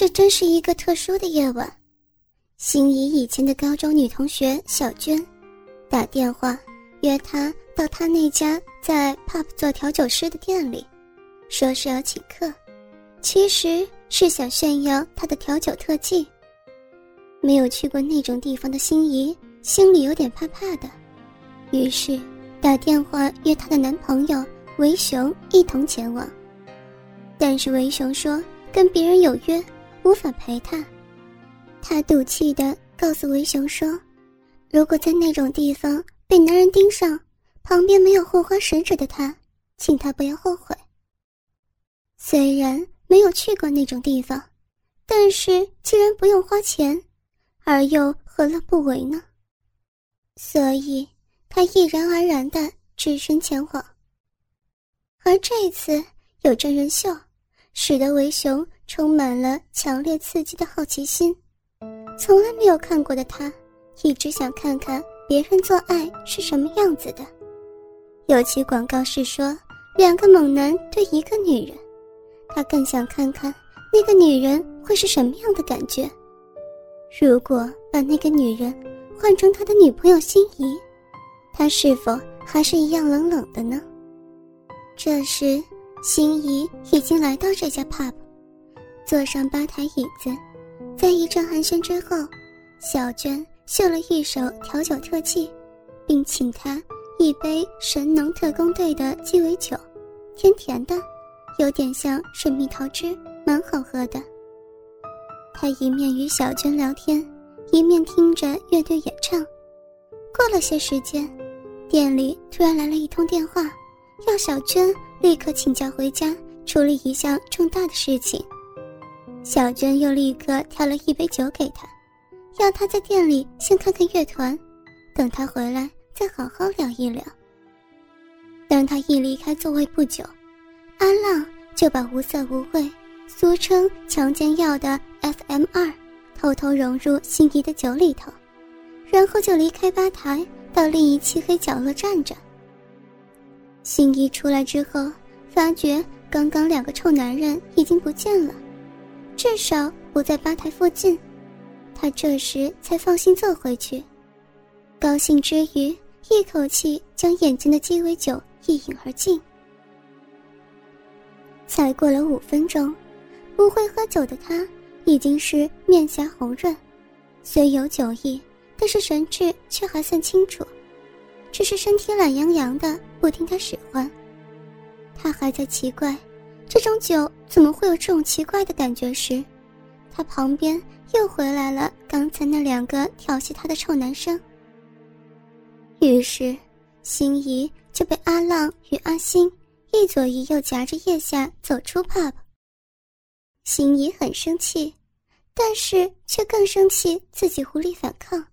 这真是一个特殊的夜晚。心仪以前的高中女同学小娟，打电话约她到她那家在 pub 做调酒师的店里，说是要请客，其实是想炫耀她的调酒特技。没有去过那种地方的心仪，心里有点怕怕的，于是打电话约她的男朋友维雄一同前往。但是维雄说跟别人有约，无法陪他。他赌气的告诉维雄说：“如果在那种地方被男人盯上，旁边没有护花使者的他，请他不要后悔。”虽然没有去过那种地方，但是既然不用花钱，而又何乐不为呢？所以，他毅然而然的只身前往。而这次有真人秀，使得维雄充满了强烈刺激的好奇心。从来没有看过的他，一直想看看别人做爱是什么样子的。尤其广告是说两个猛男对一个女人，他更想看看那个女人会是什么样的感觉。如果把那个女人换成他的女朋友心仪，他是否还是一样冷冷的呢？这时，心仪已经来到这家 pub，坐上吧台椅子。在一阵寒暄之后，小娟秀了一手调酒特技，并请他一杯神农特工队的鸡尾酒，甜甜的，有点像水蜜桃汁，蛮好喝的。他一面与小娟聊天，一面听着乐队演唱。过了些时间，店里突然来了一通电话，要小娟立刻请假回家处理一项重大的事情。小娟又立刻挑了一杯酒给他，要他在店里先看看乐团，等他回来再好好聊一聊。当他一离开座位不久，阿浪就把无色无味，俗称强奸药的 FM 二，偷偷融入心仪的酒里头，然后就离开吧台，到另一漆黑角落站着。心仪出来之后，发觉刚刚两个臭男人已经不见了。至少不在吧台附近，他这时才放心坐回去。高兴之余，一口气将眼前的鸡尾酒一饮而尽。才过了五分钟，不会喝酒的他已经是面颊红润，虽有酒意，但是神志却还算清楚，只是身体懒洋洋的，不听他使唤。他还在奇怪。这种酒怎么会有这种奇怪的感觉？时，他旁边又回来了刚才那两个调戏他的臭男生。于是，心仪就被阿浪与阿星一左一右夹着腋下走出 pub。心仪很生气，但是却更生气自己无力反抗，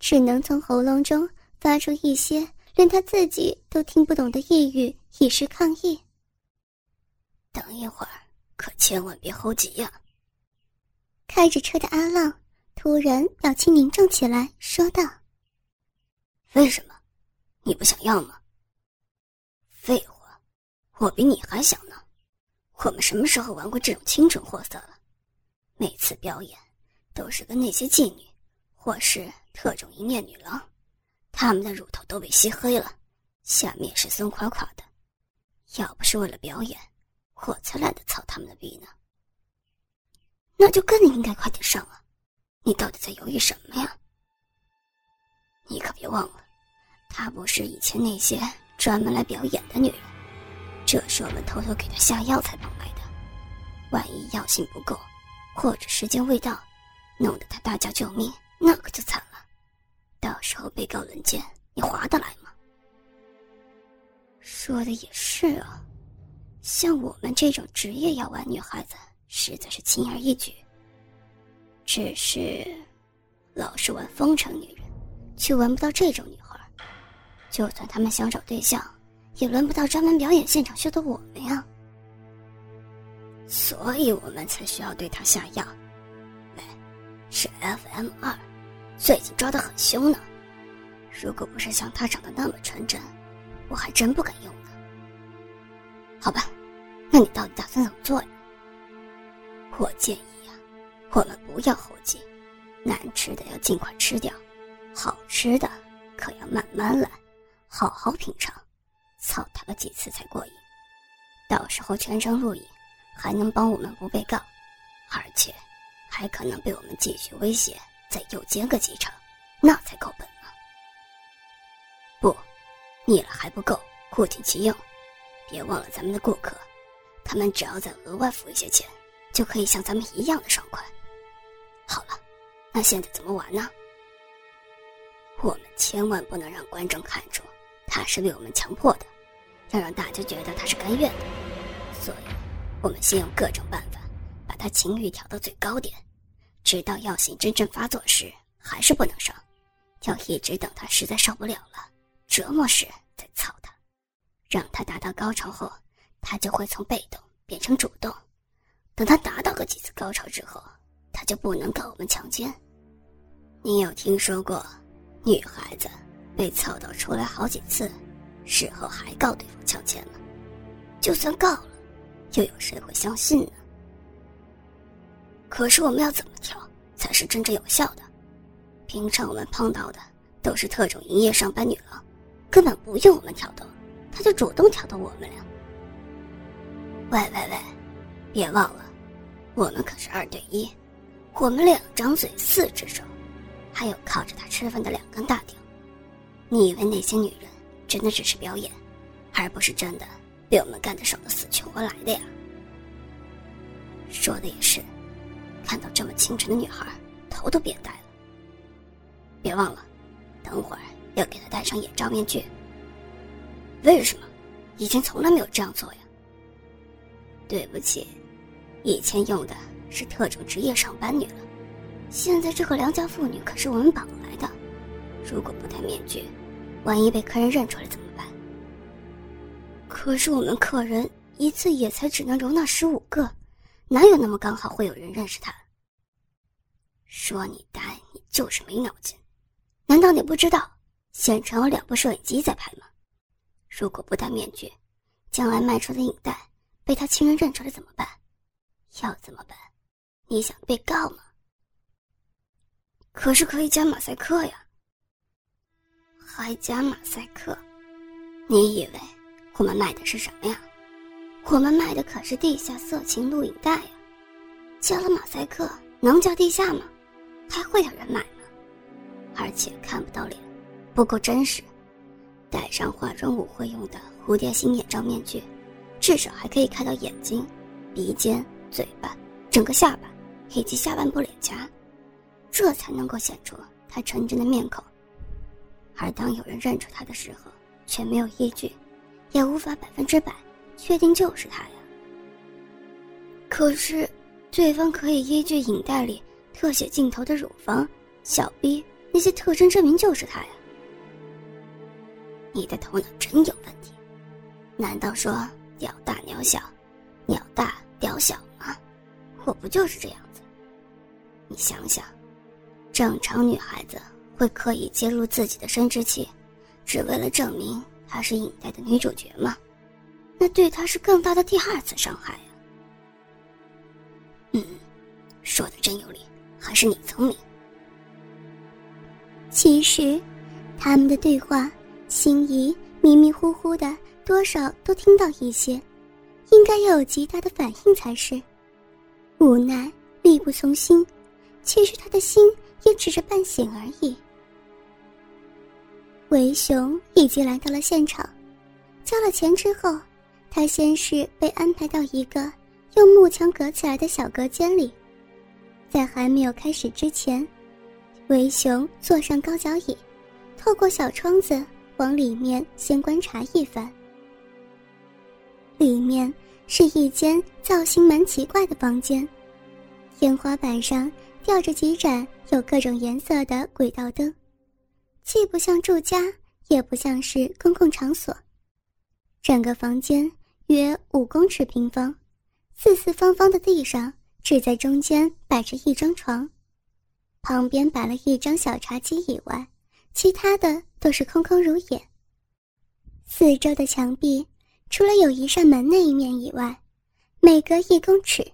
只能从喉咙中发出一些连他自己都听不懂的呓语，以示抗议。等一会儿，可千万别猴急呀！开着车的阿浪突然表情凝重起来，说道：“为什么？你不想要吗？”废话，我比你还想呢。我们什么时候玩过这种清纯货色了？每次表演都是跟那些妓女，或是特种营业女郎，他们的乳头都被吸黑了，下面是松垮垮的。要不是为了表演。我才懒得操他们的逼呢。那就更应该快点上啊！你到底在犹豫什么呀？你可别忘了，她不是以前那些专门来表演的女人，这是我们偷偷给她下药才弄来的。万一药性不够，或者时间未到，弄得她大叫救命，那可就惨了。到时候被告轮奸，你划得来吗？说的也是啊。像我们这种职业要玩女孩子，实在是轻而易举。只是，老是玩风尘女人，却玩不到这种女孩。就算他们想找对象，也轮不到专门表演现场秀的我们呀。所以我们才需要对她下药。喂，是 FM 二，最近抓的很凶呢。如果不是像她长得那么纯真，我还真不敢用呢。好吧。那你到底打算怎么做呀？我建议呀，我们不要猴急，难吃的要尽快吃掉，好吃的可要慢慢来，好好品尝，操他个几次才过瘾。到时候全程录影，还能帮我们不被告，而且还可能被我们继续威胁，再又奸个几场，那才够本呢。不，腻了还不够，物尽其用。别忘了咱们的顾客，他们只要再额外付一些钱，就可以像咱们一样的爽快。好了，那现在怎么玩呢？我们千万不能让观众看出他是被我们强迫的，要让大家觉得他是甘愿的。所以，我们先用各种办法把他情欲调到最高点，直到药性真正发作时还是不能上，要一直等他实在受不了了，折磨时再操他。让他达到高潮后，他就会从被动变成主动。等他达到个几次高潮之后，他就不能告我们强奸。你有听说过女孩子被操到出来好几次，事后还告对方强奸吗？就算告了，又有谁会相信呢？可是我们要怎么调才是真正有效的？平常我们碰到的都是特种营业上班女郎，根本不用我们挑逗。她就主动挑逗我们俩。喂喂喂，别忘了，我们可是二对一，我们两张嘴四只手，还有靠着他吃饭的两根大屌。你以为那些女人真的只是表演，而不是真的被我们干的手都死去活来的呀？说的也是，看到这么清纯的女孩，头都别呆了。别忘了，等会儿要给她戴上眼罩面具。为什么？以前从来没有这样做呀。对不起，以前用的是特种职业上班女了，现在这个良家妇女可是我们绑来的。如果不戴面具，万一被客人认出来怎么办？可是我们客人一次也才只能容纳十五个，哪有那么刚好会有人认识他？说你呆，你就是没脑筋。难道你不知道现场有两部摄影机在拍吗？如果不戴面具，将来卖出的影带被他亲人认出来怎么办？要怎么办？你想被告吗？可是可以加马赛克呀，还加马赛克？你以为我们卖的是什么呀？我们卖的可是地下色情录影带呀！加了马赛克能叫地下吗？还会有人买吗？而且看不到脸，不够真实。戴上化妆舞会用的蝴蝶形眼罩面具，至少还可以看到眼睛、鼻尖、嘴巴、整个下巴以及下半部脸颊，这才能够显出他纯真的面孔。而当有人认出他的时候，却没有依据，也无法百分之百确定就是他呀。可是，对方可以依据影带里特写镜头的乳房、小臂那些特征证明就是他呀。你的头脑真有问题，难道说鸟大鸟小，鸟大鸟小吗？我不就是这样子？你想想，正常女孩子会刻意揭露自己的生殖器，只为了证明她是影带的女主角吗？那对她是更大的第二次伤害呀。嗯，说的真有理，还是你聪明。其实，他们的对话。心仪迷迷糊糊的，多少都听到一些，应该要有极大的反应才是。无奈力不从心，其实他的心也只是半醒而已。维雄已经来到了现场，交了钱之后，他先是被安排到一个用木墙隔起来的小隔间里，在还没有开始之前，维雄坐上高脚椅，透过小窗子。往里面先观察一番。里面是一间造型蛮奇怪的房间，天花板上吊着几盏有各种颜色的轨道灯，既不像住家，也不像是公共场所。整个房间约五公尺平方，四四方方的地上只在中间摆着一张床，旁边摆了一张小茶几以外。其他的都是空空如也。四周的墙壁，除了有一扇门那一面以外，每隔一公尺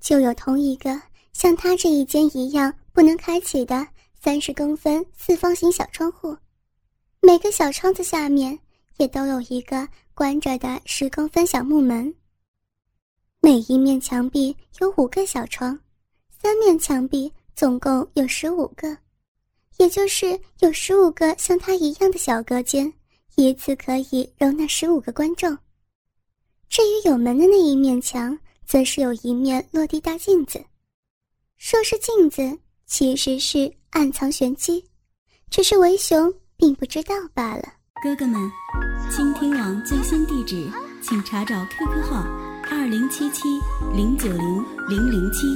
就有同一个像他这一间一样不能开启的三十公分四方形小窗户，每个小窗子下面也都有一个关着的十公分小木门。每一面墙壁有五个小窗，三面墙壁总共有十五个，也就是有十五个像他一样的小隔间，一次可以容纳十五个观众。至于有门的那一面墙，则是有一面落地大镜子。说是镜子，其实是暗藏玄机，只是为雄并不知道罢了。哥哥们，倾听网最新地址，请查找 QQ 号二零七七零九零零零七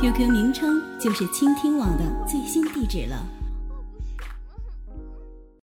，QQ 名称就是倾听网的最新地址了。